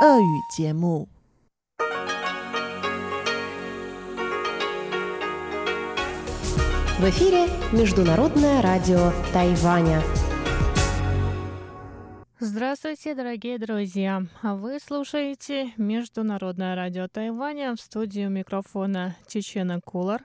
俄语节目。В эфире Международное радио Тайваня. Здравствуйте, дорогие друзья! Вы слушаете Международное радио Тайваня в студию микрофона Чечена Кулар.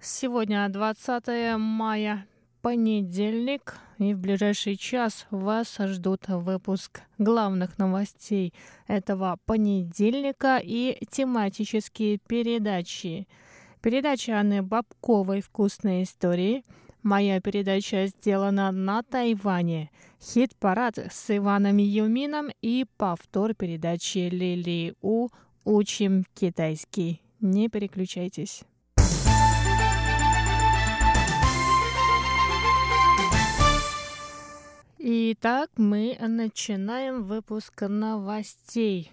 Сегодня 20 мая, понедельник, и в ближайший час вас ждут выпуск главных новостей этого понедельника и тематические передачи. Передача Анны Бабковой «Вкусные истории», Моя передача сделана на Тайване. Хит-парад с Иваном Юмином и повтор передачи Лили У «Учим китайский». Не переключайтесь. Итак, мы начинаем выпуск новостей.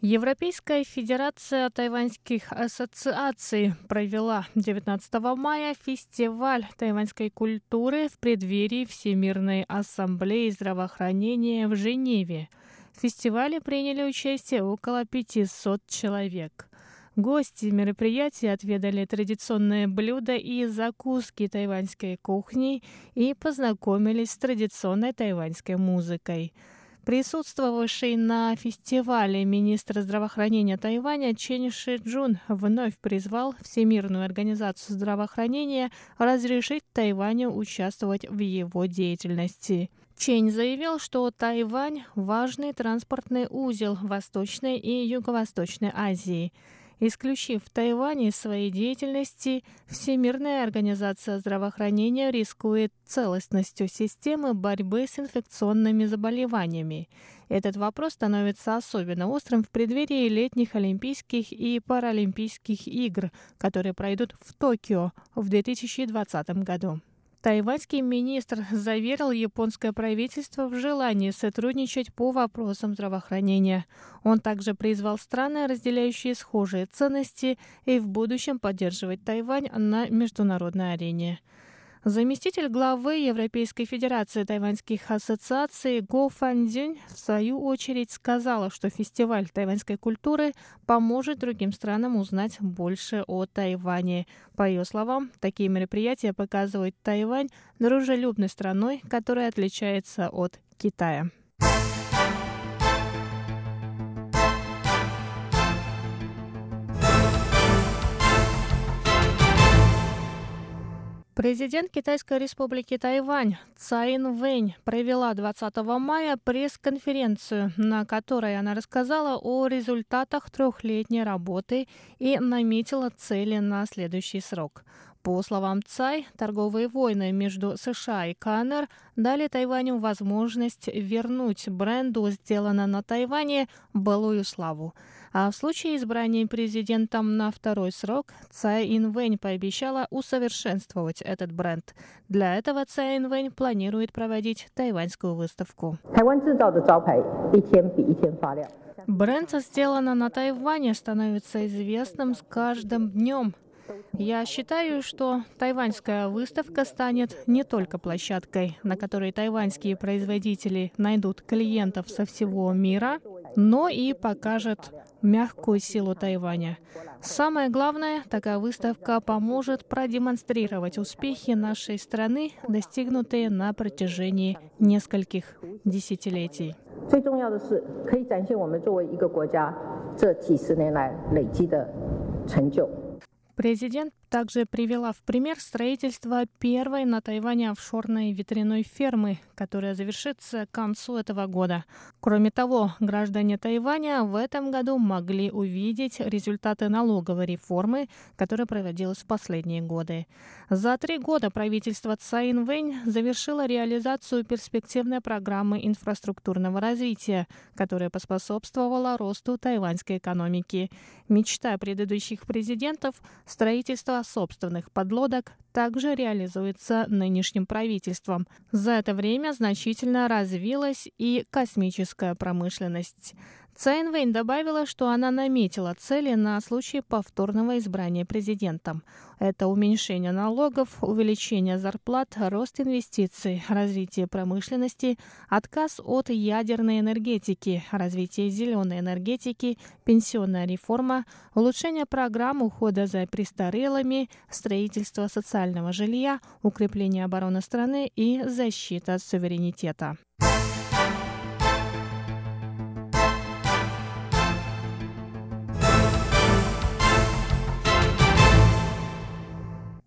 Европейская федерация тайваньских ассоциаций провела 19 мая фестиваль тайваньской культуры в преддверии Всемирной ассамблеи здравоохранения в Женеве. В фестивале приняли участие около 500 человек. Гости мероприятия отведали традиционные блюда и закуски тайваньской кухни и познакомились с традиционной тайваньской музыкой. Присутствовавший на фестивале министр здравоохранения Тайваня Чен Шиджун вновь призвал Всемирную организацию здравоохранения разрешить Тайваню участвовать в его деятельности. Чень заявил, что Тайвань – важный транспортный узел Восточной и Юго-Восточной Азии – Исключив Тайвань из своей деятельности, Всемирная организация здравоохранения рискует целостностью системы борьбы с инфекционными заболеваниями. Этот вопрос становится особенно острым в преддверии летних Олимпийских и Паралимпийских игр, которые пройдут в Токио в 2020 году. Тайваньский министр заверил японское правительство в желании сотрудничать по вопросам здравоохранения. Он также призвал страны, разделяющие схожие ценности, и в будущем поддерживать Тайвань на международной арене. Заместитель главы Европейской Федерации тайваньских ассоциаций Го Фандзюнь в свою очередь сказала, что фестиваль тайваньской культуры поможет другим странам узнать больше о Тайване. По ее словам, такие мероприятия показывают Тайвань дружелюбной страной, которая отличается от Китая. Президент Китайской республики Тайвань Цаин Вэнь провела 20 мая пресс-конференцию, на которой она рассказала о результатах трехлетней работы и наметила цели на следующий срок. По словам Цай, торговые войны между США и КНР дали Тайваню возможность вернуть бренду «Сделано на Тайване» былую славу. А в случае избрания президентом на второй срок Цай Инвэнь пообещала усовершенствовать этот бренд. Для этого Цай Инвэнь планирует проводить тайваньскую выставку. Бренд «Сделано на Тайване» становится известным с каждым днем. Я считаю, что тайваньская выставка станет не только площадкой, на которой тайваньские производители найдут клиентов со всего мира, но и покажет мягкую силу Тайваня. Самое главное, такая выставка поможет продемонстрировать успехи нашей страны, достигнутые на протяжении нескольких десятилетий. 最重要的是，可以展现我们作为一个国家这几十年来累积的成就。 Президент также привела в пример строительство первой на Тайване офшорной ветряной фермы, которая завершится к концу этого года. Кроме того, граждане Тайваня в этом году могли увидеть результаты налоговой реформы, которая проводилась в последние годы. За три года правительство Цаин Вэнь завершило реализацию перспективной программы инфраструктурного развития, которая поспособствовала росту тайваньской экономики. Мечта предыдущих президентов – строительство собственных подлодок также реализуется нынешним правительством. За это время значительно развилась и космическая промышленность. Цайн Вэнь добавила, что она наметила цели на случай повторного избрания президентом. Это уменьшение налогов, увеличение зарплат, рост инвестиций, развитие промышленности, отказ от ядерной энергетики, развитие зеленой энергетики, пенсионная реформа, улучшение программ ухода за престарелыми, строительство социального жилья, укрепление обороны страны и защита суверенитета.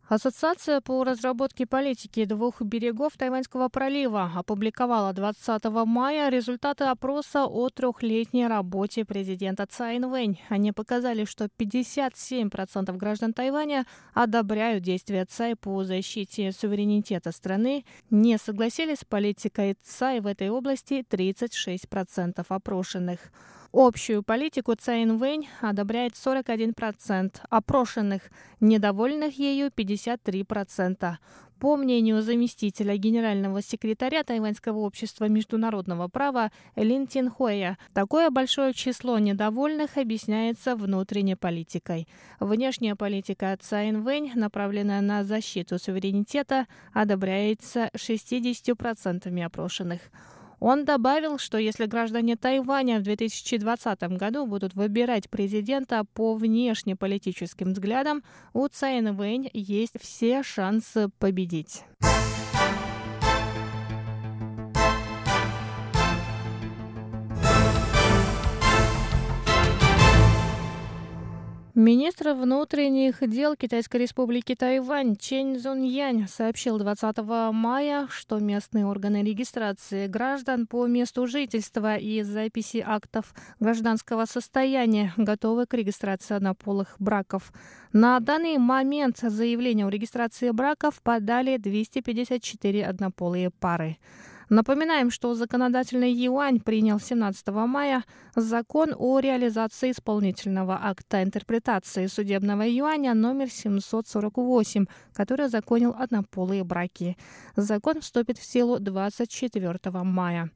Ассоциация по разработке политики двух берегов Тайваньского пролива опубликовала 20 мая результаты опроса о трехлетней работе президента Цайн Вэнь. Они показали, что 57% граждан Тайваня одобряют действия Цай по защите суверенитета страны. Не согласились с политикой Цай в этой области 36% опрошенных. Общую политику Цайн Вэнь одобряет 41%, опрошенных, недовольных ею 53%. По мнению заместителя генерального секретаря Тайваньского общества международного права Лин Тинхуэя, такое большое число недовольных объясняется внутренней политикой. Внешняя политика Цайн Вэнь, направленная на защиту суверенитета, одобряется 60% опрошенных. Он добавил, что если граждане Тайваня в 2020 году будут выбирать президента по внешнеполитическим взглядам, у Цайн Вэнь есть все шансы победить. Министр внутренних дел Китайской республики Тайвань Чен Цзуньянь сообщил 20 мая, что местные органы регистрации граждан по месту жительства и записи актов гражданского состояния готовы к регистрации однополых браков. На данный момент заявление о регистрации браков подали 254 однополые пары. Напоминаем, что законодательный юань принял 17 мая закон о реализации исполнительного акта интерпретации судебного юаня номер 748, который законил однополые браки. Закон вступит в силу 24 мая.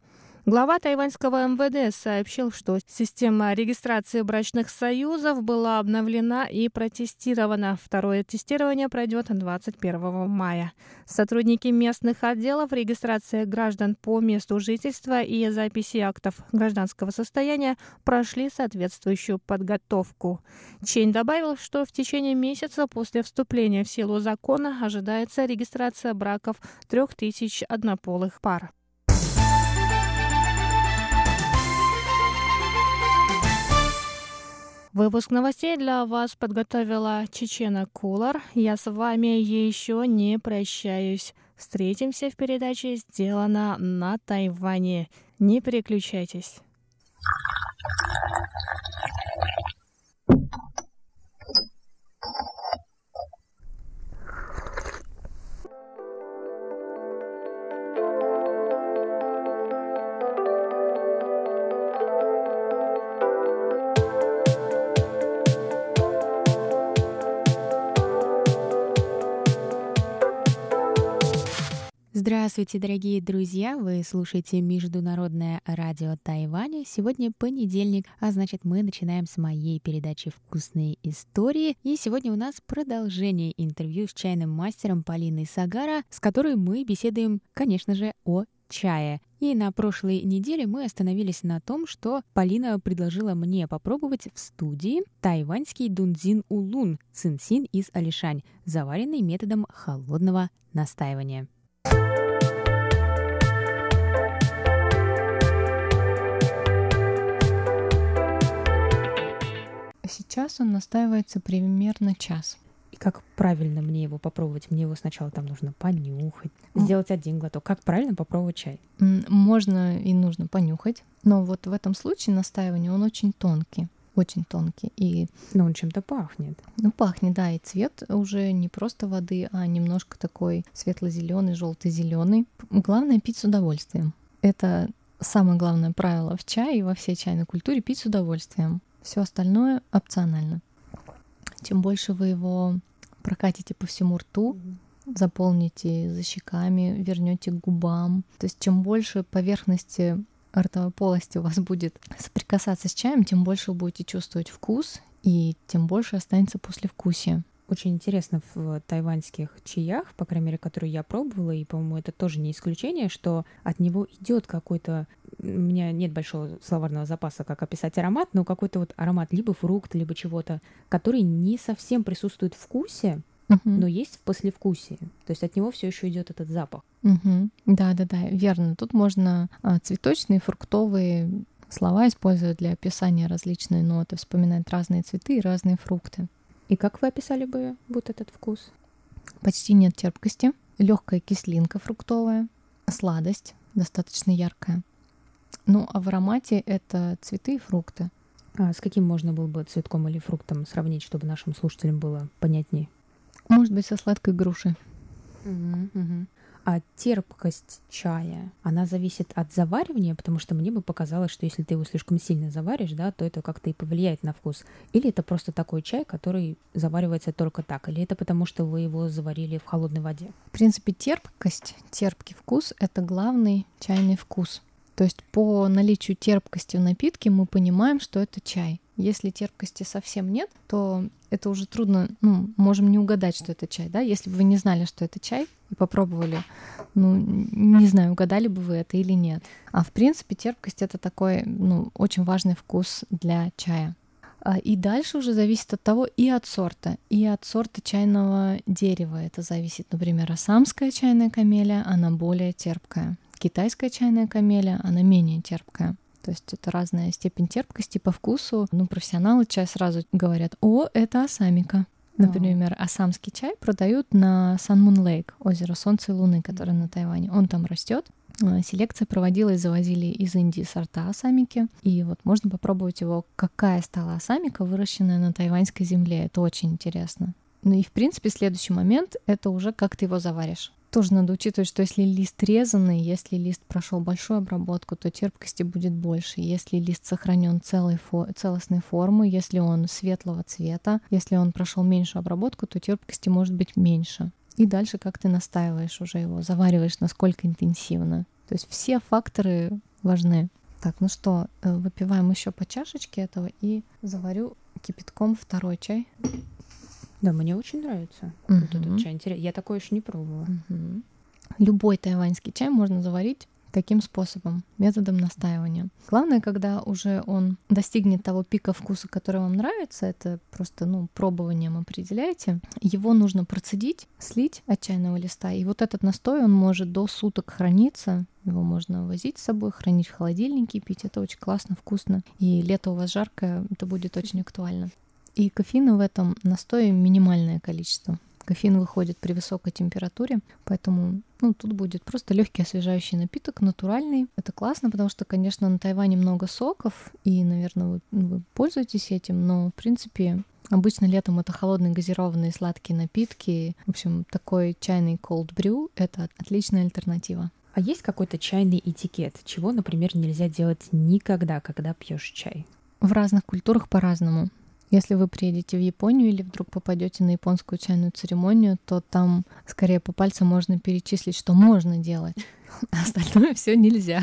Глава тайваньского МВД сообщил, что система регистрации брачных союзов была обновлена и протестирована. Второе тестирование пройдет 21 мая. Сотрудники местных отделов регистрации граждан по месту жительства и записи актов гражданского состояния прошли соответствующую подготовку. Чень добавил, что в течение месяца после вступления в силу закона ожидается регистрация браков трех тысяч однополых пар. Выпуск новостей для вас подготовила Чечена Кулар. Я с вами еще не прощаюсь. Встретимся в передаче «Сделано на Тайване». Не переключайтесь. Здравствуйте, дорогие друзья! Вы слушаете Международное радио Тайваня. Сегодня понедельник, а значит мы начинаем с моей передачи «Вкусные истории». И сегодня у нас продолжение интервью с чайным мастером Полиной Сагара, с которой мы беседуем, конечно же, о чае. И на прошлой неделе мы остановились на том, что Полина предложила мне попробовать в студии тайваньский дунзин улун цинсин из Алишань, заваренный методом холодного настаивания. Сейчас он настаивается примерно час. И как правильно мне его попробовать? Мне его сначала там нужно понюхать, сделать один глоток. Как правильно попробовать чай? Можно и нужно понюхать, но вот в этом случае настаивание он очень тонкий очень тонкий. И... Но он чем-то пахнет. Ну, пахнет, да, и цвет уже не просто воды, а немножко такой светло-зеленый, желто-зеленый. Главное пить с удовольствием. Это самое главное правило в чае и во всей чайной культуре пить с удовольствием. Все остальное опционально. Чем больше вы его прокатите по всему рту, заполните за щеками, вернете к губам. То есть чем больше поверхности ротовой полости у вас будет соприкасаться с чаем, тем больше вы будете чувствовать вкус, и тем больше останется послевкусие. Очень интересно в тайваньских чаях, по крайней мере, которые я пробовала, и, по-моему, это тоже не исключение, что от него идет какой-то... У меня нет большого словарного запаса, как описать аромат, но какой-то вот аромат либо фрукт, либо чего-то, который не совсем присутствует в вкусе, угу. но есть в послевкусии. То есть от него все еще идет этот запах. Угу. Да, да, да, верно. Тут можно а, цветочные, фруктовые слова использовать для описания различные ноты, вспоминать разные цветы и разные фрукты. И как вы описали бы вот этот вкус? Почти нет терпкости, легкая кислинка фруктовая, сладость достаточно яркая. Ну, а в аромате это цветы и фрукты. А с каким можно было бы цветком или фруктом сравнить, чтобы нашим слушателям было понятнее? Может быть, со сладкой грушей. Угу, угу. А терпкость чая, она зависит от заваривания, потому что мне бы показалось, что если ты его слишком сильно заваришь, да, то это как-то и повлияет на вкус. Или это просто такой чай, который заваривается только так, или это потому, что вы его заварили в холодной воде. В принципе, терпкость, терпкий вкус — это главный чайный вкус. То есть по наличию терпкости в напитке мы понимаем, что это чай. Если терпкости совсем нет, то это уже трудно, ну, можем не угадать, что это чай, да? Если бы вы не знали, что это чай, и попробовали, ну, не знаю, угадали бы вы это или нет. А в принципе терпкость — это такой, ну, очень важный вкус для чая. А, и дальше уже зависит от того и от сорта, и от сорта чайного дерева. Это зависит, например, ассамская чайная камелия, она более терпкая. Китайская чайная камелия, она менее терпкая. То есть это разная степень терпкости по вкусу. Ну, профессионалы чай сразу говорят, о, это асамика. Например, асамский чай продают на Сан Лейк, озеро Солнца и Луны, которое на Тайване. Он там растет. А, селекция проводилась, завозили из Индии сорта асамики. И вот можно попробовать его, какая стала асамика, выращенная на тайваньской земле. Это очень интересно. Ну и, в принципе, следующий момент — это уже как ты его заваришь. Тоже надо учитывать, что если лист резанный, если лист прошел большую обработку, то терпкости будет больше. Если лист сохранен целой фо- целостной формы, если он светлого цвета, если он прошел меньшую обработку, то терпкости может быть меньше. И дальше как ты настаиваешь уже его, завариваешь насколько интенсивно. То есть все факторы важны. Так, ну что, э, выпиваем еще по чашечке этого и заварю кипятком второй чай. Да, мне очень нравится угу. вот этот чай. Интересно. Я такой еще не пробовала. Угу. Любой тайваньский чай можно заварить таким способом, методом настаивания. Главное, когда уже он достигнет того пика вкуса, который вам нравится, это просто, ну, пробованием определяете, его нужно процедить, слить от чайного листа, и вот этот настой, он может до суток храниться, его можно возить с собой, хранить в холодильнике, пить. Это очень классно, вкусно. И лето у вас жаркое, это будет очень актуально. И кофеина в этом настое минимальное количество. Кофеин выходит при высокой температуре, поэтому ну, тут будет просто легкий освежающий напиток, натуральный. Это классно, потому что, конечно, на Тайване много соков, и, наверное, вы, ну, вы пользуетесь этим, но, в принципе, Обычно летом это холодные газированные сладкие напитки. В общем, такой чайный cold brew — это отличная альтернатива. А есть какой-то чайный этикет, чего, например, нельзя делать никогда, когда пьешь чай? В разных культурах по-разному. Если вы приедете в Японию или вдруг попадете на японскую чайную церемонию, то там скорее по пальцам можно перечислить, что можно делать. Остальное все нельзя.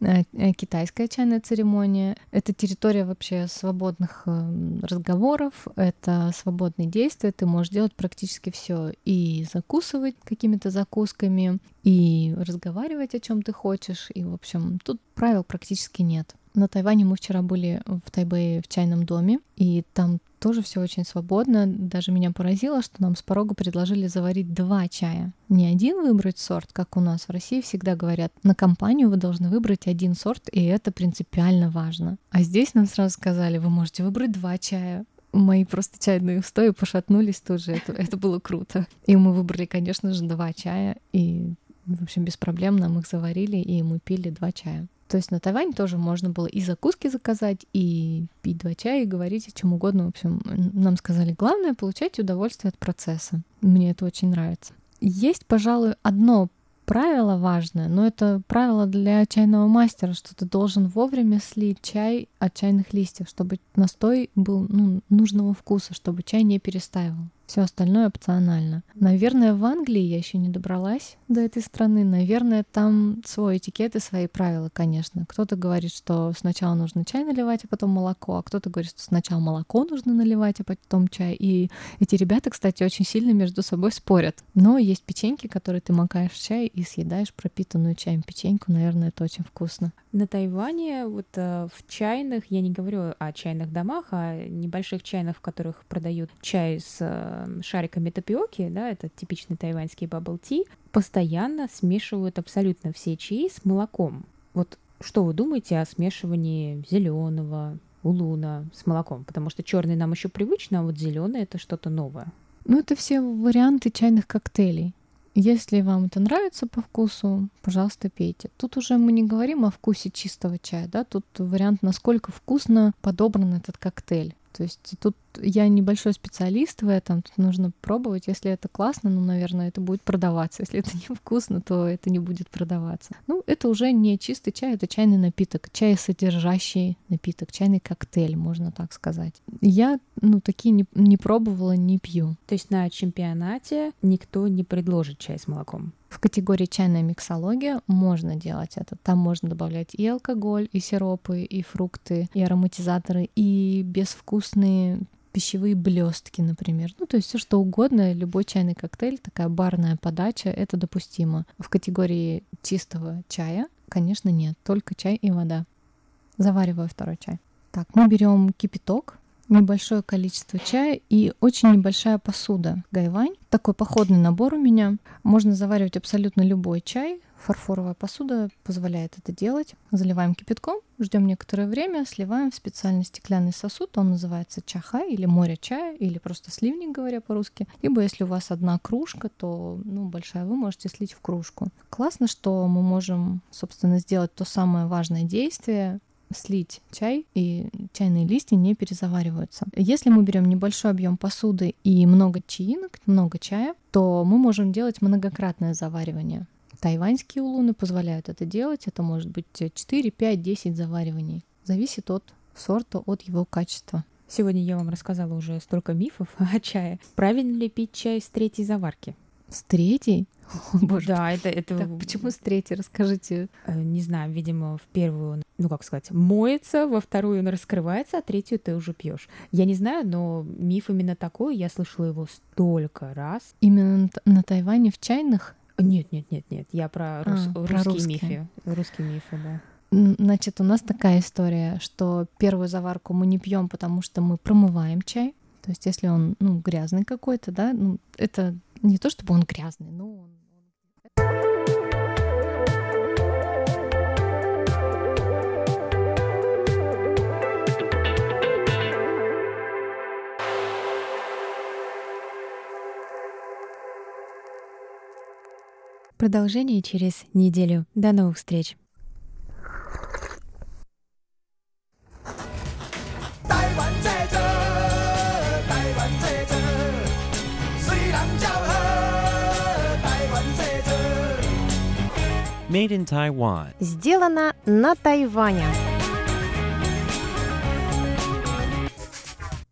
Э, э, китайская чайная церемония — это территория вообще свободных э, разговоров, это свободные действия, ты можешь делать практически все и закусывать какими-то закусками, и разговаривать о чем ты хочешь, и, в общем, тут правил практически нет. На Тайване мы вчера были в Тайбэе в чайном доме, и там тоже все очень свободно. Даже меня поразило, что нам с порога предложили заварить два чая. Не один выбрать сорт, как у нас в России всегда говорят. На компанию вы должны выбрать один сорт, и это принципиально важно. А здесь нам сразу сказали, вы можете выбрать два чая мои просто чайные устои пошатнулись тоже. Это, это было круто. И мы выбрали, конечно же, два чая. И, в общем, без проблем нам их заварили, и мы пили два чая. То есть на Тайване тоже можно было и закуски заказать, и пить два чая, и говорить о чем угодно. В общем, нам сказали, главное — получать удовольствие от процесса. Мне это очень нравится. Есть, пожалуй, одно правило важное, но это правило для чайного мастера, что ты должен вовремя слить чай от чайных листьев, чтобы настой был ну, нужного вкуса, чтобы чай не перестаивал. Все остальное опционально. Наверное, в Англии я еще не добралась до этой страны. Наверное, там свой этикет и свои правила, конечно. Кто-то говорит, что сначала нужно чай наливать, а потом молоко, а кто-то говорит, что сначала молоко нужно наливать, а потом чай. И эти ребята, кстати, очень сильно между собой спорят. Но есть печеньки, которые ты макаешь в чай и съедаешь пропитанную чаем печеньку. Наверное, это очень вкусно. На Тайване вот э, в чайных, я не говорю о чайных домах, а небольших чайных, в которых продают чай с э, шариками тапиоки, да, это типичный тайваньский бабл ти, постоянно смешивают абсолютно все чаи с молоком. Вот что вы думаете о смешивании зеленого, улуна с молоком? Потому что черный нам еще привычно, а вот зеленый это что-то новое. Ну, это все варианты чайных коктейлей. Если вам это нравится по вкусу, пожалуйста, пейте. Тут уже мы не говорим о вкусе чистого чая, да, тут вариант, насколько вкусно подобран этот коктейль. То есть тут я небольшой специалист в этом, тут нужно пробовать. Если это классно, ну, наверное, это будет продаваться. Если это невкусно, то это не будет продаваться. Ну, это уже не чистый чай, это чайный напиток, чай содержащий напиток, чайный коктейль, можно так сказать. Я, ну, такие не, не пробовала, не пью. То есть на чемпионате никто не предложит чай с молоком? В категории чайная миксология можно делать это. Там можно добавлять и алкоголь, и сиропы, и фрукты, и ароматизаторы, и безвкусные пищевые блестки, например. Ну, то есть все что угодно, любой чайный коктейль, такая барная подача, это допустимо. В категории чистого чая, конечно, нет, только чай и вода. Завариваю второй чай. Так, мы берем кипяток, небольшое количество чая и очень небольшая посуда гайвань. Такой походный набор у меня. Можно заваривать абсолютно любой чай. Фарфоровая посуда позволяет это делать. Заливаем кипятком, ждем некоторое время, сливаем в специальный стеклянный сосуд. Он называется чаха или море чая, или просто сливник, говоря по-русски. Либо если у вас одна кружка, то ну, большая, вы можете слить в кружку. Классно, что мы можем, собственно, сделать то самое важное действие, слить чай, и чайные листья не перезавариваются. Если мы берем небольшой объем посуды и много чаинок, много чая, то мы можем делать многократное заваривание. Тайваньские улуны позволяют это делать. Это может быть 4, 5, 10 завариваний. Зависит от сорта, от его качества. Сегодня я вам рассказала уже столько мифов о чае. Правильно ли пить чай с третьей заварки? С третьей? Боже. Да, это... это... Так, почему с третьей? Расскажите. Э, не знаю, видимо, в первую, ну как сказать, моется, во вторую он раскрывается, а третью ты уже пьешь. Я не знаю, но миф именно такой, я слышала его столько раз. Именно на Тайване в чайных? Нет, нет, нет, нет, я про, рус... а, русские, про русские мифы. Русские мифы, да. Значит, у нас такая история, что первую заварку мы не пьем, потому что мы промываем чай. То есть, если он ну, грязный какой-то, да, ну, это не то чтобы он грязный, но он Продолжение через неделю. До новых встреч! Made in Taiwan. Сделано на Тайване.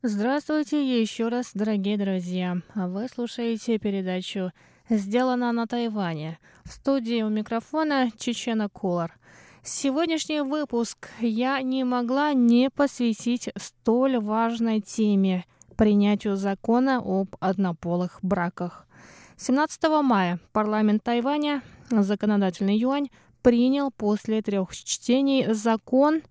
Здравствуйте еще раз, дорогие друзья. Вы слушаете передачу «Сделано на Тайване». В студии у микрофона Чечена Кулар. Сегодняшний выпуск я не могла не посвятить столь важной теме – принятию закона об однополых браках. 17 мая парламент Тайваня законодательный юань принял после трех чтений закон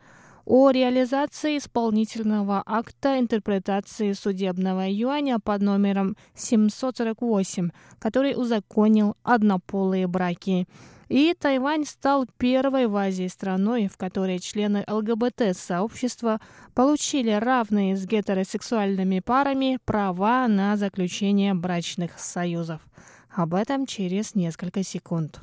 о реализации исполнительного акта интерпретации судебного юаня под номером 748, который узаконил однополые браки. И Тайвань стал первой в Азии страной, в которой члены ЛГБТ-сообщества получили равные с гетеросексуальными парами права на заключение брачных союзов. Об этом через несколько секунд.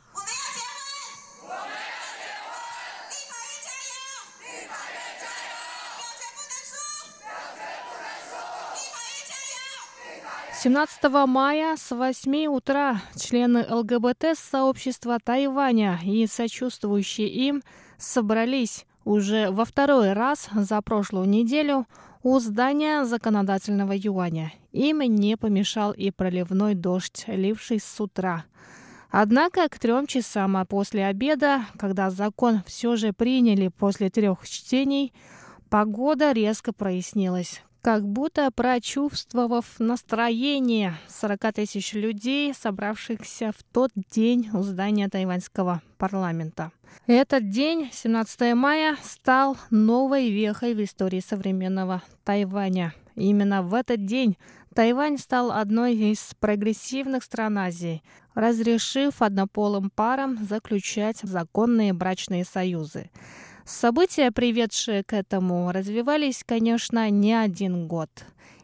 17 мая с 8 утра члены ЛГБТ-сообщества Тайваня и сочувствующие им собрались уже во второй раз за прошлую неделю у здания законодательного юаня. Им не помешал и проливной дождь, ливший с утра. Однако к трем часам после обеда, когда закон все же приняли после трех чтений, погода резко прояснилась как будто прочувствовав настроение 40 тысяч людей, собравшихся в тот день у здания тайваньского парламента. Этот день, 17 мая, стал новой вехой в истории современного Тайваня. Именно в этот день Тайвань стал одной из прогрессивных стран Азии, разрешив однополым парам заключать законные брачные союзы. События, приведшие к этому, развивались, конечно, не один год.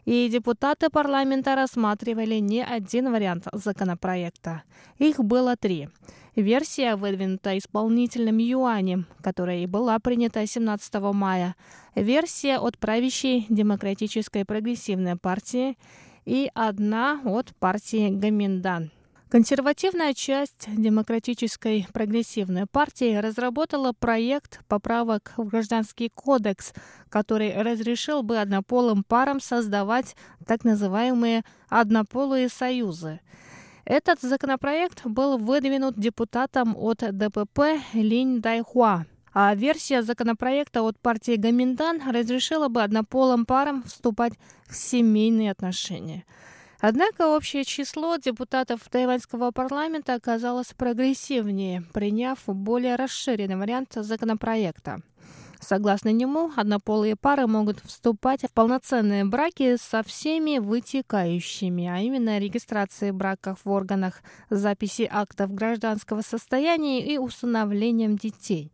И депутаты парламента рассматривали не один вариант законопроекта. Их было три. Версия, выдвинута исполнительным юанем, которая и была принята 17 мая. Версия от правящей Демократической прогрессивной партии и одна от партии Гаминдан. Консервативная часть Демократической прогрессивной партии разработала проект поправок в Гражданский кодекс, который разрешил бы однополым парам создавать так называемые однополые союзы. Этот законопроект был выдвинут депутатом от ДПП Линь Дайхуа. А версия законопроекта от партии Гаминдан разрешила бы однополым парам вступать в семейные отношения – Однако общее число депутатов тайваньского парламента оказалось прогрессивнее, приняв более расширенный вариант законопроекта. Согласно нему, однополые пары могут вступать в полноценные браки со всеми вытекающими, а именно регистрацией браков в органах, записи актов гражданского состояния и усыновлением детей.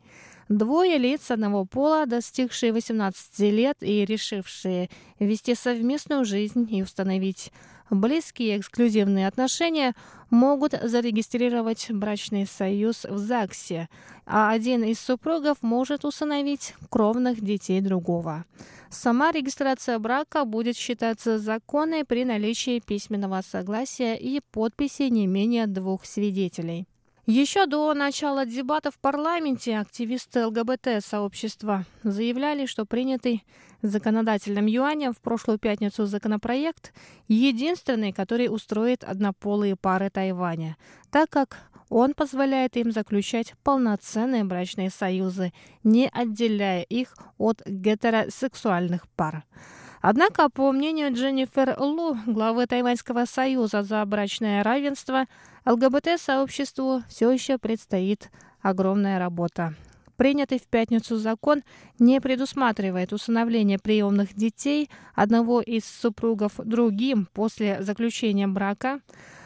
Двое лиц одного пола, достигшие 18 лет и решившие вести совместную жизнь и установить Близкие эксклюзивные отношения могут зарегистрировать брачный союз в ЗАГСе, а один из супругов может усыновить кровных детей другого. Сама регистрация брака будет считаться законной при наличии письменного согласия и подписи не менее двух свидетелей. Еще до начала дебатов в парламенте активисты ЛГБТ-сообщества заявляли, что принятый законодательным юанем в прошлую пятницу законопроект единственный, который устроит однополые пары Тайваня, так как он позволяет им заключать полноценные брачные союзы, не отделяя их от гетеросексуальных пар. Однако, по мнению Дженнифер Лу, главы Тайваньского союза за брачное равенство, ЛГБТ-сообществу все еще предстоит огромная работа. Принятый в пятницу закон не предусматривает усыновление приемных детей одного из супругов другим после заключения брака.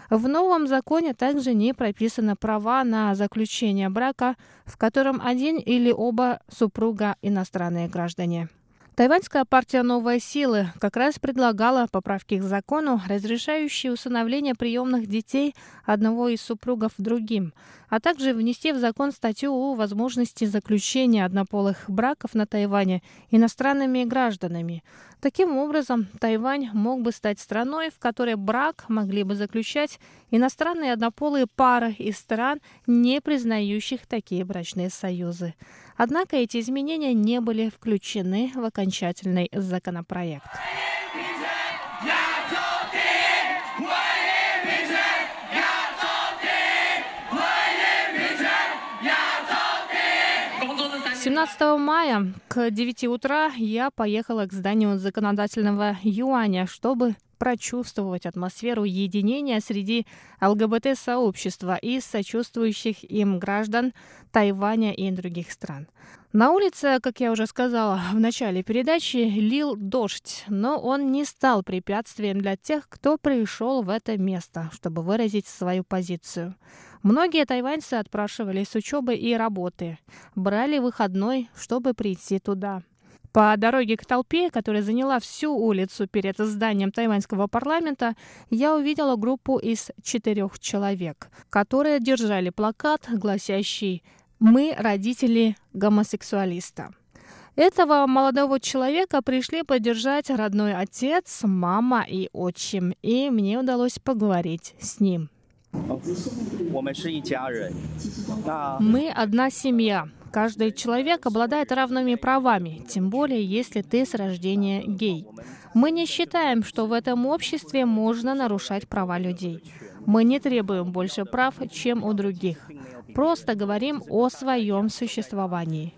В новом законе также не прописаны права на заключение брака, в котором один или оба супруга иностранные граждане. Тайваньская партия «Новая сила» как раз предлагала поправки к закону, разрешающие усыновление приемных детей одного из супругов другим, а также внести в закон статью о возможности заключения однополых браков на Тайване иностранными гражданами. Таким образом, Тайвань мог бы стать страной, в которой брак могли бы заключать иностранные однополые пары из стран, не признающих такие брачные союзы. Однако эти изменения не были включены в окончательный законопроект. 17 мая к 9 утра я поехала к зданию законодательного юаня, чтобы прочувствовать атмосферу единения среди ЛГБТ-сообщества и сочувствующих им граждан Тайваня и других стран. На улице, как я уже сказала в начале передачи, лил дождь, но он не стал препятствием для тех, кто пришел в это место, чтобы выразить свою позицию. Многие тайваньцы отпрашивались с учебы и работы, брали выходной, чтобы прийти туда. По дороге к толпе, которая заняла всю улицу перед зданием тайваньского парламента, я увидела группу из четырех человек, которые держали плакат, гласящий «Мы родители гомосексуалиста». Этого молодого человека пришли поддержать родной отец, мама и отчим, и мне удалось поговорить с ним. Мы одна семья. Каждый человек обладает равными правами, тем более если ты с рождения гей. Мы не считаем, что в этом обществе можно нарушать права людей. Мы не требуем больше прав, чем у других. Просто говорим о своем существовании.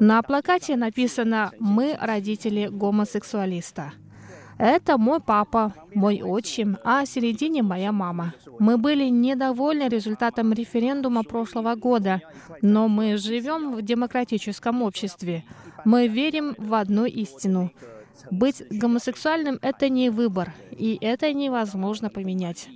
На плакате написано «Мы родители гомосексуалиста». Это мой папа, мой отчим, а в середине моя мама. Мы были недовольны результатом референдума прошлого года, но мы живем в демократическом обществе. Мы верим в одну истину. Быть гомосексуальным — это не выбор, и это невозможно поменять.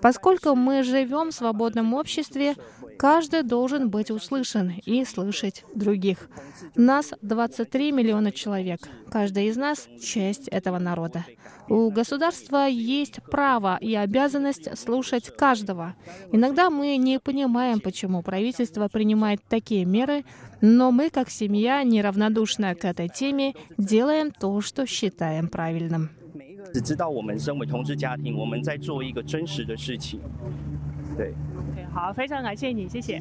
Поскольку мы живем в свободном обществе, каждый должен быть услышан и слышать других. Нас 23 миллиона человек. Каждый из нас — часть этого народа. У государства есть право и обязанность слушать каждого. Иногда мы не понимаем, почему правительство принимает такие меры, но мы, как семья, неравнодушная к этой теме, делаем то, что считаем правильным. 只知道我们身为同志家庭，我们在做一个真实的事情。对。 好，非常感谢你，谢谢。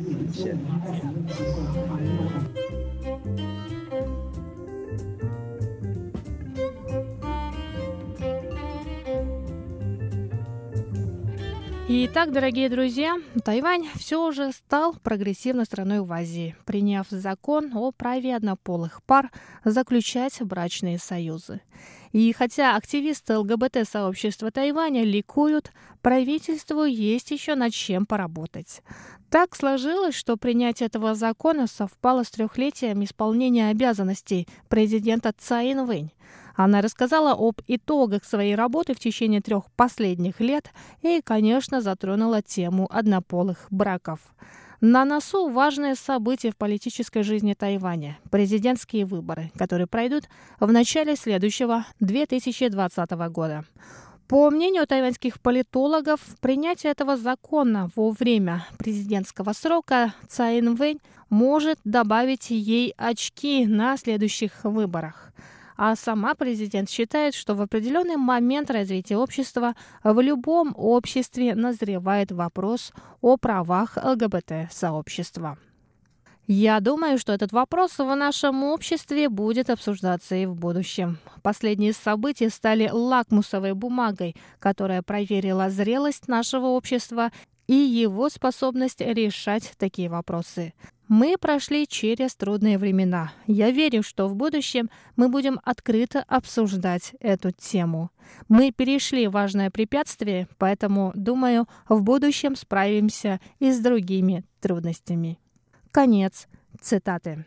Итак, дорогие друзья, Тайвань все же стал прогрессивной страной в Азии, приняв закон о праве однополых пар заключать брачные союзы. И хотя активисты ЛГБТ-сообщества Тайваня ликуют, правительству есть еще над чем поработать. Так сложилось, что принятие этого закона совпало с трехлетием исполнения обязанностей президента Цаин Вэнь. Она рассказала об итогах своей работы в течение трех последних лет и, конечно, затронула тему однополых браков. На носу важное событие в политической жизни Тайваня – президентские выборы, которые пройдут в начале следующего 2020 года. По мнению тайваньских политологов, принятие этого закона во время президентского срока Цаин Вэнь может добавить ей очки на следующих выборах – а сама президент считает, что в определенный момент развития общества в любом обществе назревает вопрос о правах ЛГБТ-сообщества. Я думаю, что этот вопрос в нашем обществе будет обсуждаться и в будущем. Последние события стали лакмусовой бумагой, которая проверила зрелость нашего общества и его способность решать такие вопросы. Мы прошли через трудные времена. Я верю, что в будущем мы будем открыто обсуждать эту тему. Мы перешли важное препятствие, поэтому, думаю, в будущем справимся и с другими трудностями. Конец цитаты.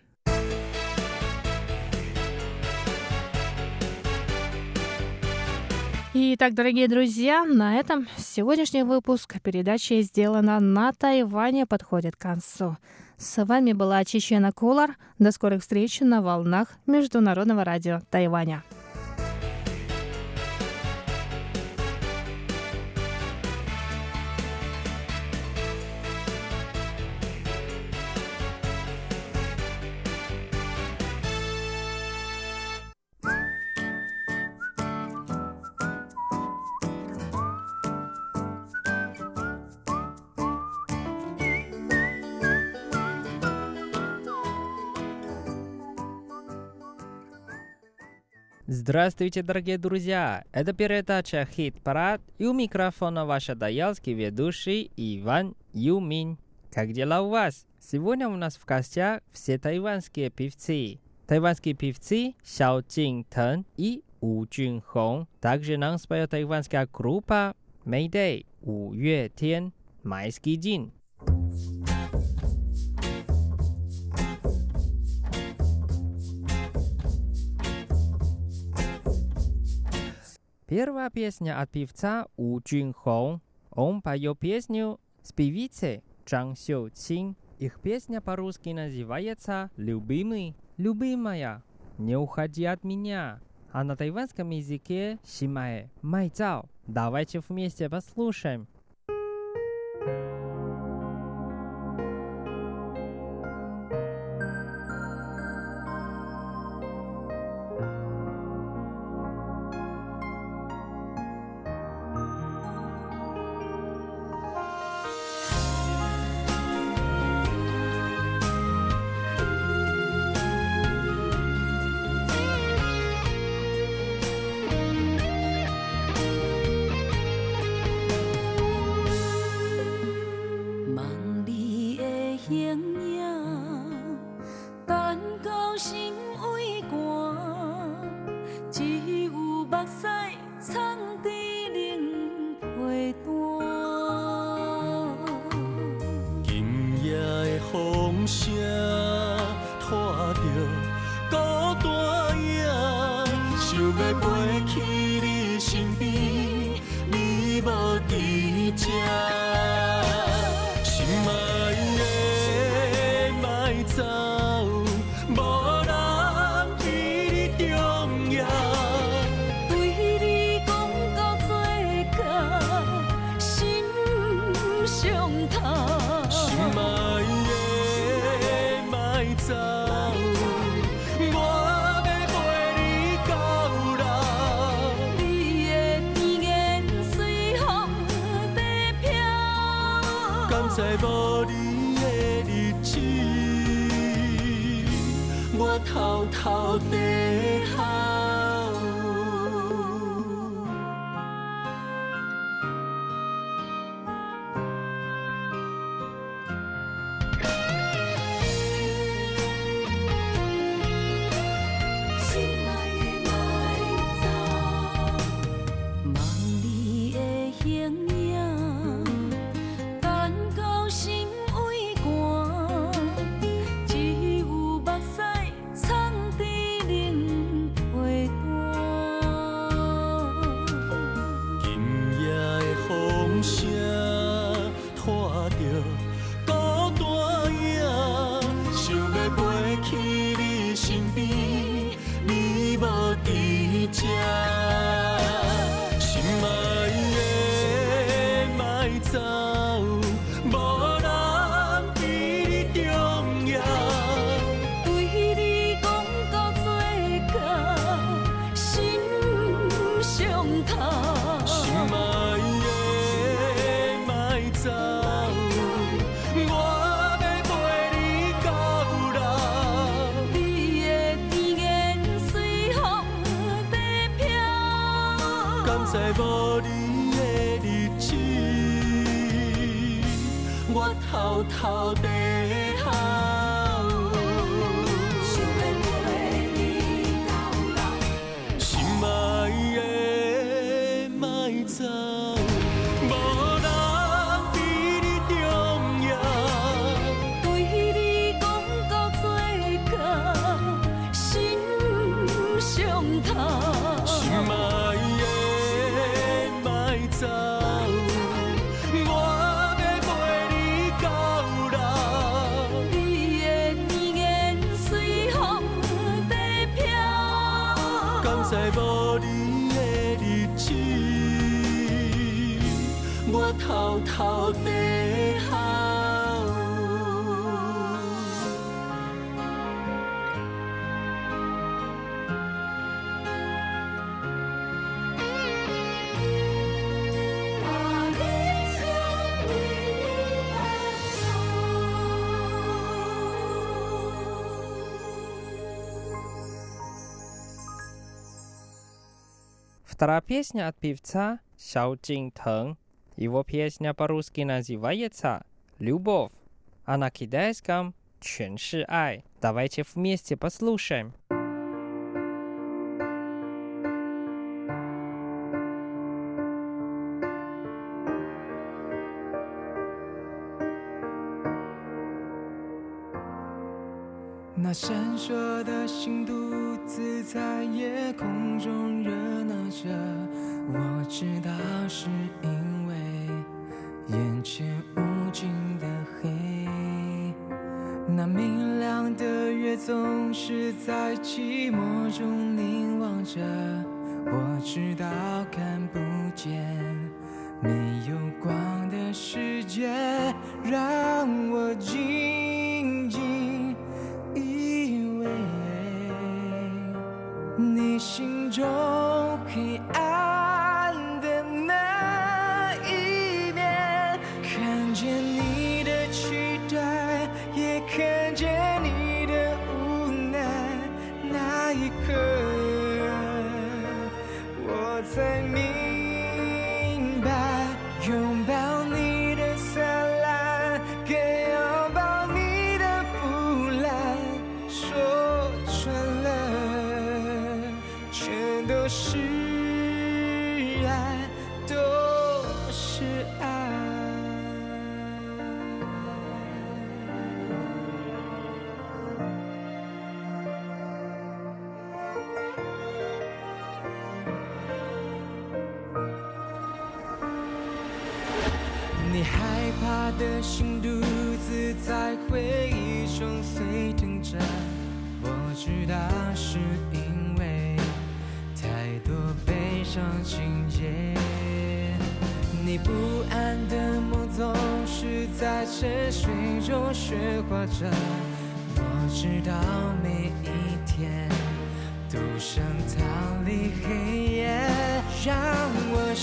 Итак, дорогие друзья, на этом сегодняшний выпуск передачи «Сделано на Тайване» подходит к концу. С вами была Чечена Кулар. До скорых встреч на волнах Международного радио Тайваня. Здравствуйте, дорогие друзья! Это передача «Хит Парад» и у микрофона ваш даялский ведущий Иван Юмин. Как дела у вас? Сегодня у нас в гостях все тайванские певцы. Тайванские певцы Сяо Чин Тэн и У Джун Хong. Также нам споет тайванская группа Mayday, У Юэ Тен, Майский день. Первая песня от певца У Джун Хong. Он поет песню с певицей Чжан Сю Чин. Их песня по-русски называется «Любимый», «Любимая», «Не уходи от меня», а на тайванском языке «Симае», «Майцао». Давайте вместе послушаем. called Вторая песня от певца Сяо Джинтeng. Его песня по-русски называется «Любовь», а на китайском «全是爱». Давайте вместе послушаем. 那闪烁的星独 自在夜空中热闹着，我知道是因为眼前无尽的黑。那明亮的月总是在寂寞中凝望着，我知道看不见没有光的世界，让我静 joking 不安的梦总是在沉睡中雪化着，我知道每一天都想逃离黑夜，让我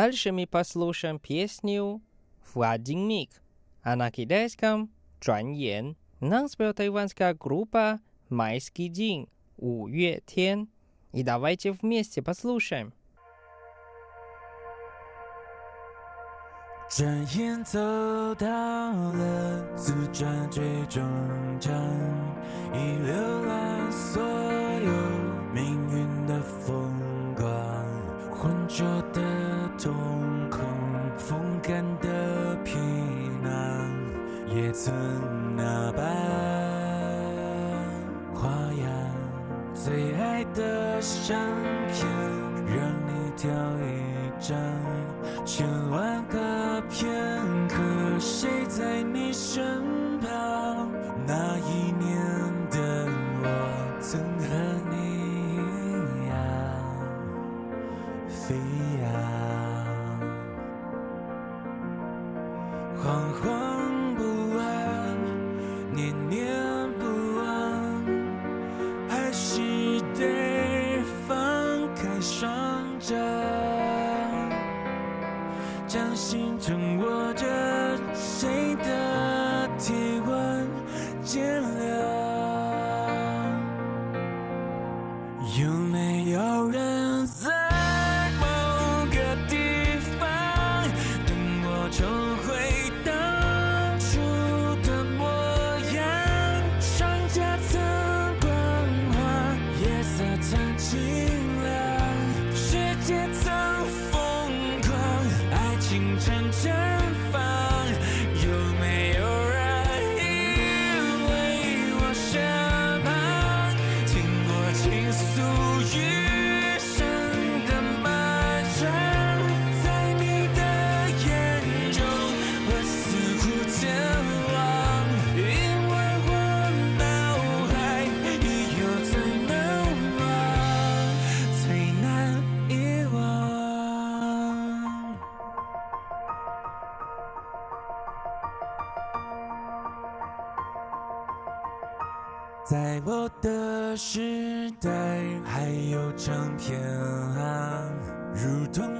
Дальше мы послушаем песню «В один миг», а на китайском «转眼». Нам спела тайванская группа «Майский день» 五月天。и давайте вместе послушаем. 转眼走到了自转最终站，已浏览所有命运的风光， 灼的瞳孔，风干的皮囊，也曾那般花样。最爱的相片，让你挑一张。千万个片刻，谁在你身我的时代还有唱片啊，如同。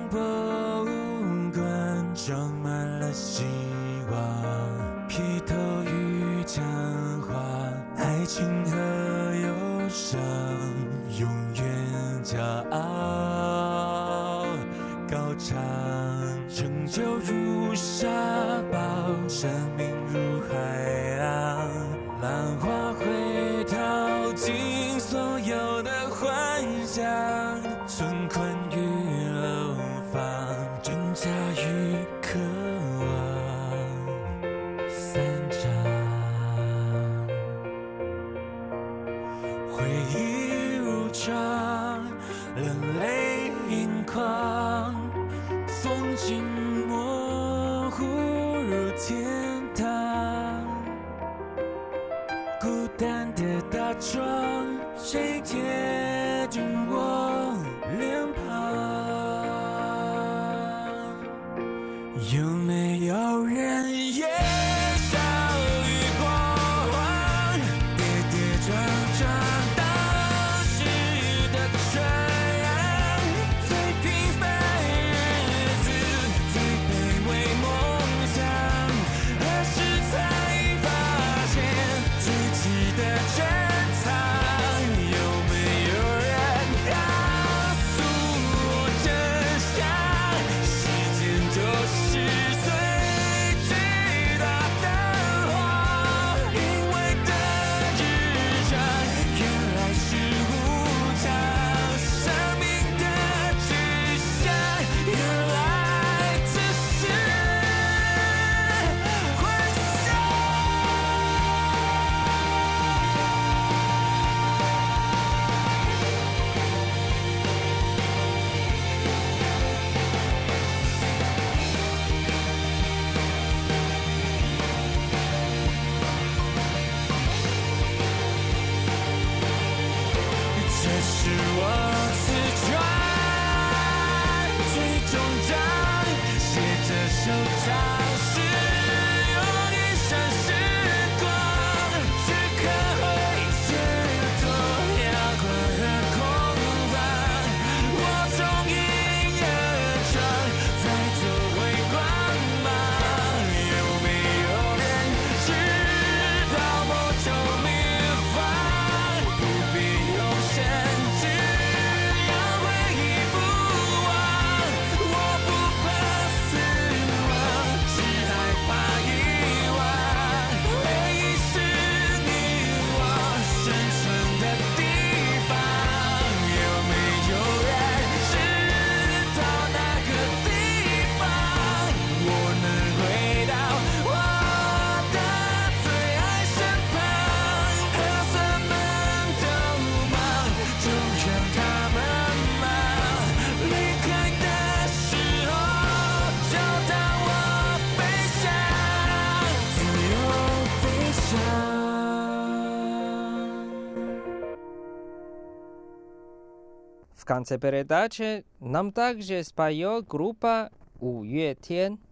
конце передачи нам также споет группа Уюэ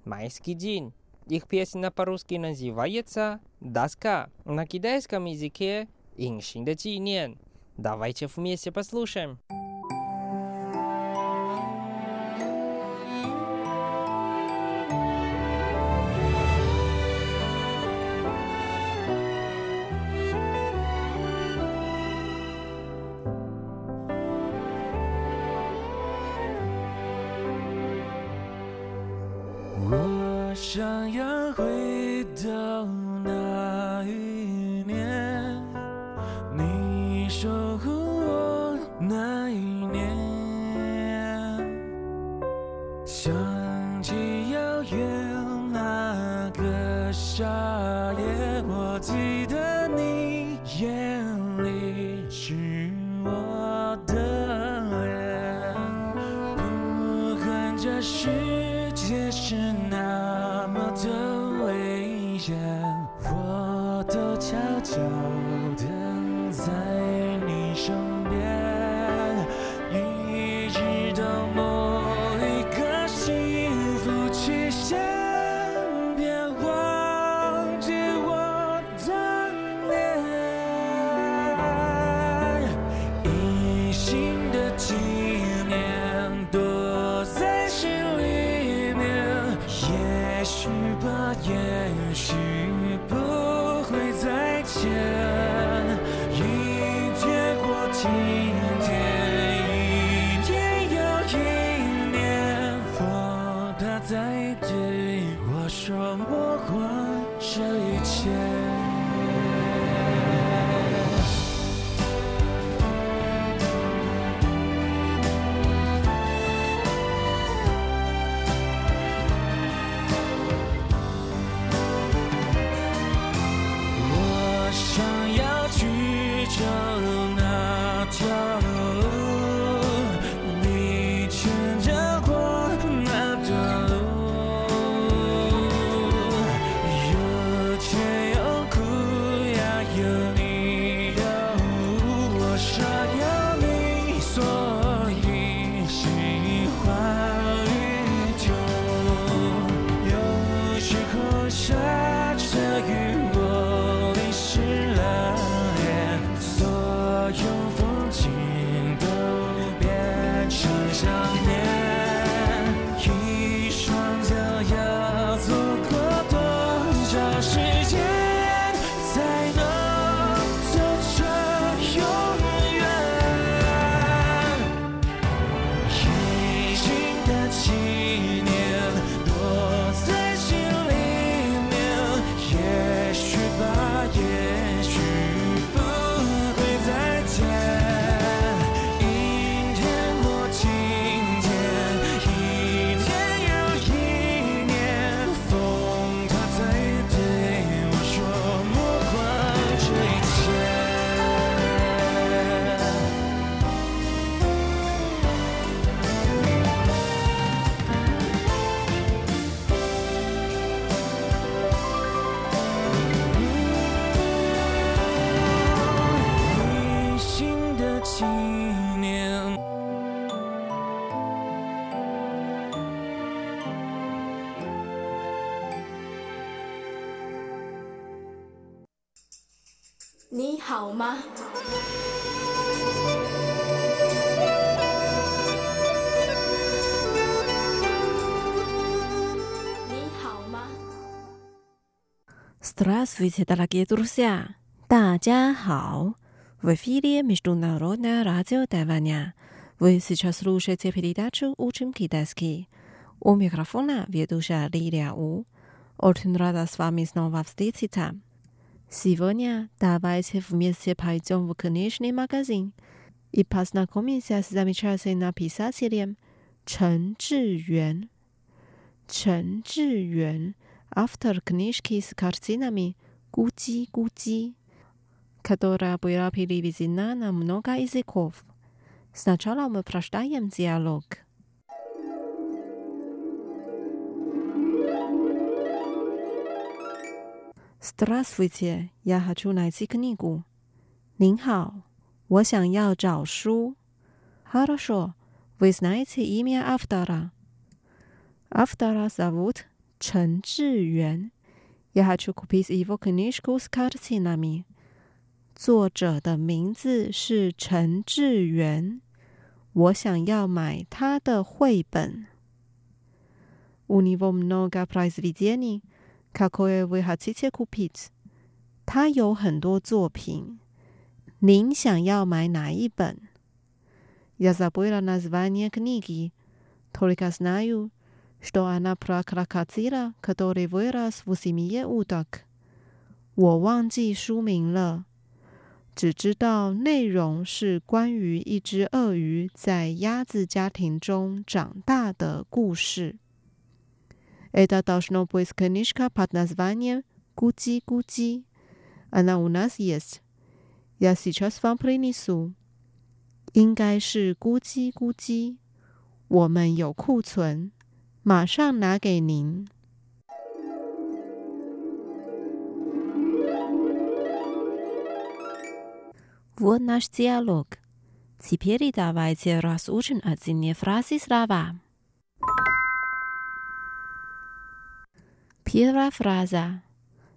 «Майский день». Их песня по-русски называется «Доска». На китайском языке «Иншин де Давайте вместе послушаем. 夏夜我记 ？Здравствуйте, дорогие друзья! 大家好！В эфире Международное радио Тайваня. Вы сейчас слушаете передачу «Учим китайский». У микрофона ведущая Лилия У. Очень рада с вами снова встретиться. Сегодня давайте вместе пойдем в книжный магазин и познакомимся с замечательным писателем Чен Чжиюэн. Чен Чжиюэн – автор книжки с картинами «Гуди-гуди», которая была переведена на много языков. Сначала мы прочитаем диалог. Здравствуйте, я хочу найти книгу. 您好，我想要找书。Хорошо, вы знаете имя автора? Автора зовут Чен Чжиюэн. Я хочу купить его книжку с картинами. 作者的名字是陈志远，我想要买他的绘本。У него много произведений. Какое вы хотите купить？他有很多作品，您想要买哪一本？Я забыла название книги. Только знаю, что она про крокодила, который вырос в семье уток. 我忘记书名了，只知道内容是关于一只鳄鱼在鸭子家庭中长大的故事。Это должно быть книжка под названием «Гуди-гуди». Она у нас есть. Я сейчас вам принесу. 应该是咕叽咕叽，我们有库存， 马上拿给您。Вот наш диалог. Теперь давайте разучим один фразы слова. Первая фраза.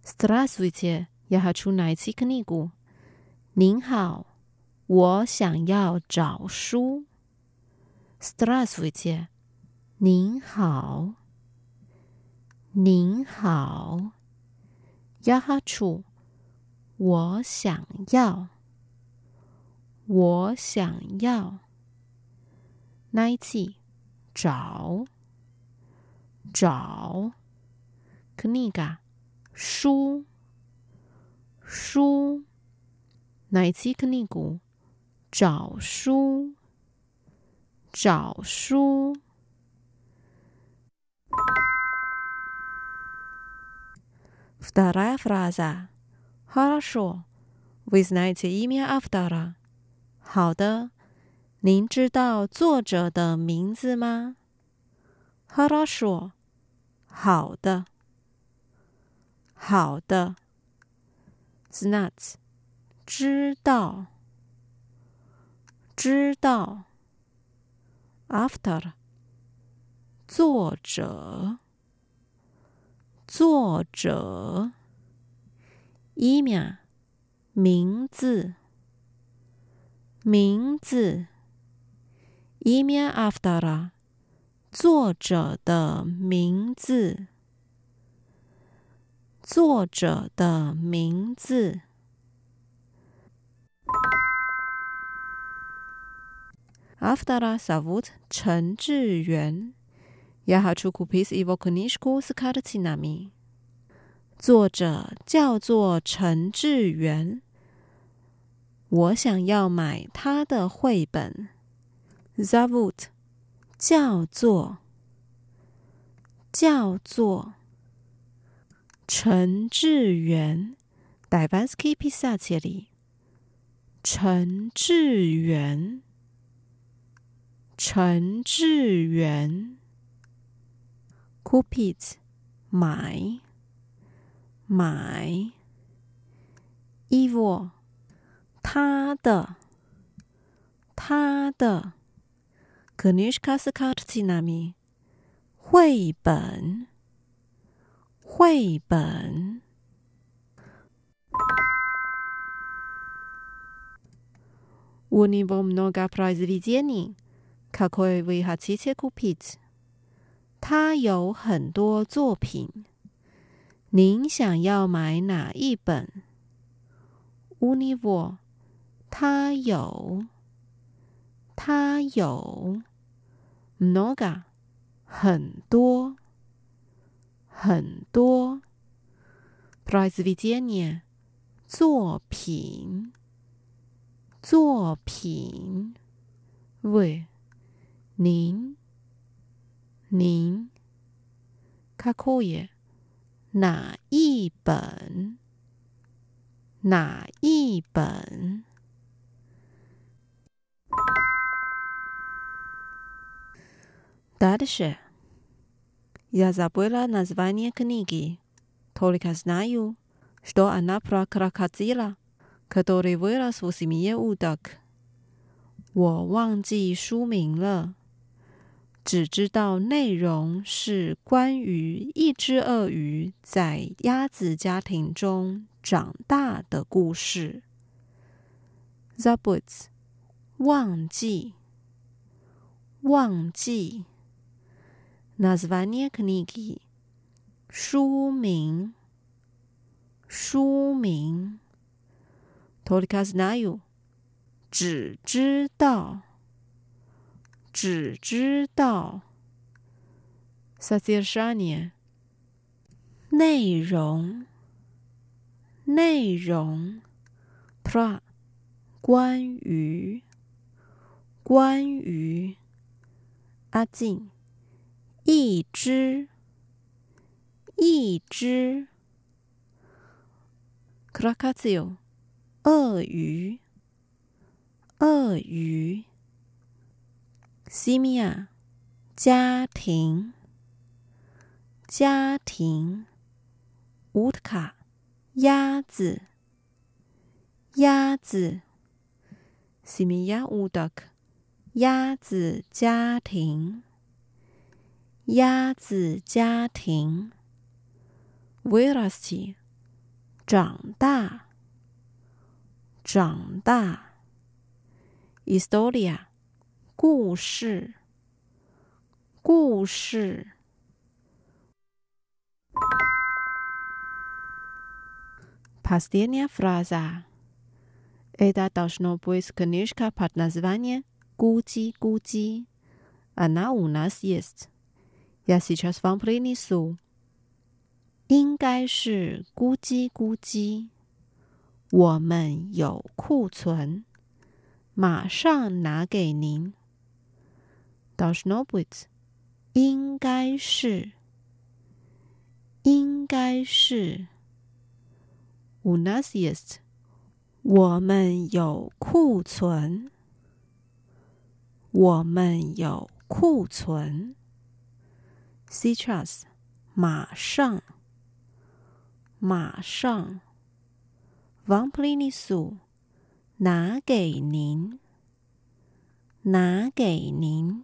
Здравствуйте, я хочу найти книгу. 您好，我想要找书。Здравствуйте， 您好，您好，呀哈楚，我想要，我想要。奈奇找，找 kane，nighty kniga，找，找书。找书。Вторая фраза. Хорошо. Вы знаете имя автора? 好的，您知道作者的名字吗？Хорошо. 好的，好的。Знать. 知道，知道。Автор. 作者，作者，伊米名字，名字，伊米亚阿夫达拉，作者的名字，作者的名字。阿夫达拉萨乌特陈志远。Я хочу купить его книжку с картинами。作者叫做陈志远，我想要买他的绘本。Zовут 叫做叫做陈志远。Дайванский писатель。陈志远，陈志远。 Купить 买买，его 他的他的，книжка с картинами 绘本绘本。У него много произведений, какой вы хотите купить? 他有很多作品。您想要买哪一本？Univo，他有，他有。Mnoga，很多，很多。p r i z v i d e n i a 作品，作品。喂，您。您，卡库耶，哪一本？哪一本？Дальше. Я забыла название книги. Только знаю, что она про крокодила, который вырос в семье уток. 我忘记书名了。 只知道内容是关于一只鳄鱼在鸭子家庭中长大的故事。Zabut，忘记，忘记。Nazvanie knigi，书名，书名。Tolikaznayu，只知道。只知道，s a z i r s h a n i 内容，内容，pra 关于，关于，阿静。一只，一只，krakazio 鳄鱼，鳄鱼。Simia 家庭，家庭乌特卡鸭子，鸭子，simia woodak 鸭子家庭，鸭子家庭。v i r a s t i 长大，长大，historia。故事，故事。 Последняя фраза. Это должно быть книжка под названием «Гуди-гуди». Она у нас есть. Я сейчас вам принесу. 应该是咕叽咕叽。我们有库存，马上拿给您。 Должно быть，应该是，应该是。У нас есть，我们有库存，我们有库存。Сейчас，马上。马上，Вам принесу，拿给您，拿给您。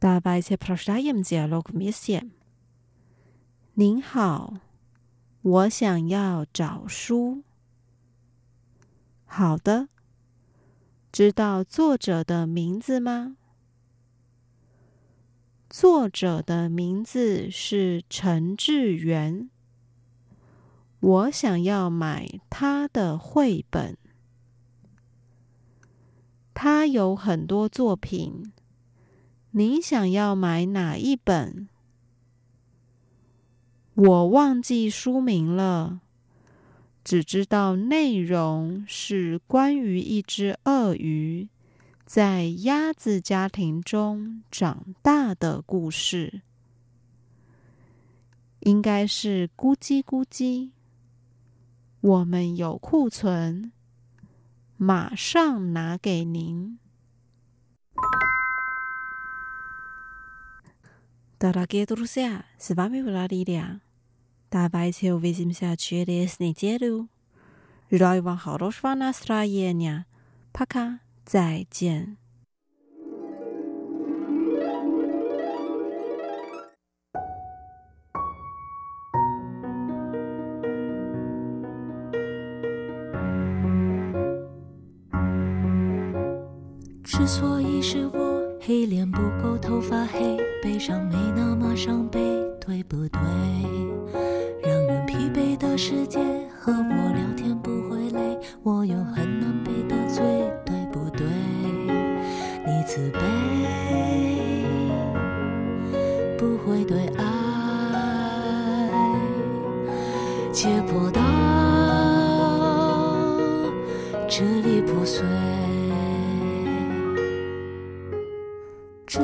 打来一些葡萄牙语的录音，您好，我想要找书。好的，知道作者的名字吗？作者的名字是陈志远。我想要买他的绘本，他有很多作品。您想要买哪一本？我忘记书名了，只知道内容是关于一只鳄鱼。在鸭子家庭中长大的故事，应该是咕叽咕叽。我们有库存，马上拿给您。Дорогие друзья, с вами была Лилия. Давайте увидимся через неделю. Желаю вам хорошего настроения. Пока. 再见。之所以是我 黑脸不够，头发黑，悲伤没那么伤悲，对不对？让人疲惫的世界，和我聊天不会累，我又很难被得罪。对不对？你慈悲不会对爱解剖到支离破碎。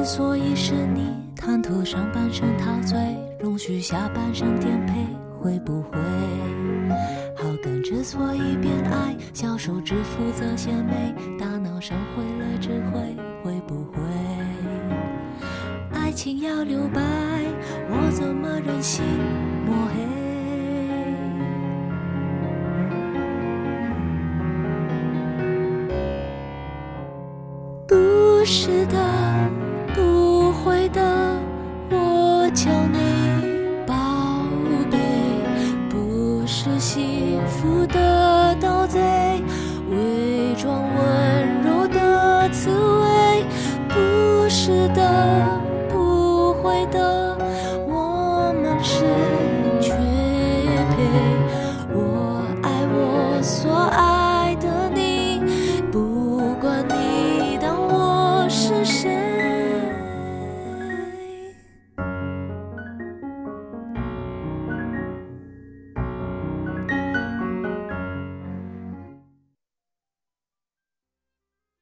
所以是你贪图上半身陶醉，容许下半身颠沛，会不会？好感之所以变爱，小手指负责献媚，大脑上毁了智慧。会不会爱情要留白？我怎么忍心抹黑？不是的，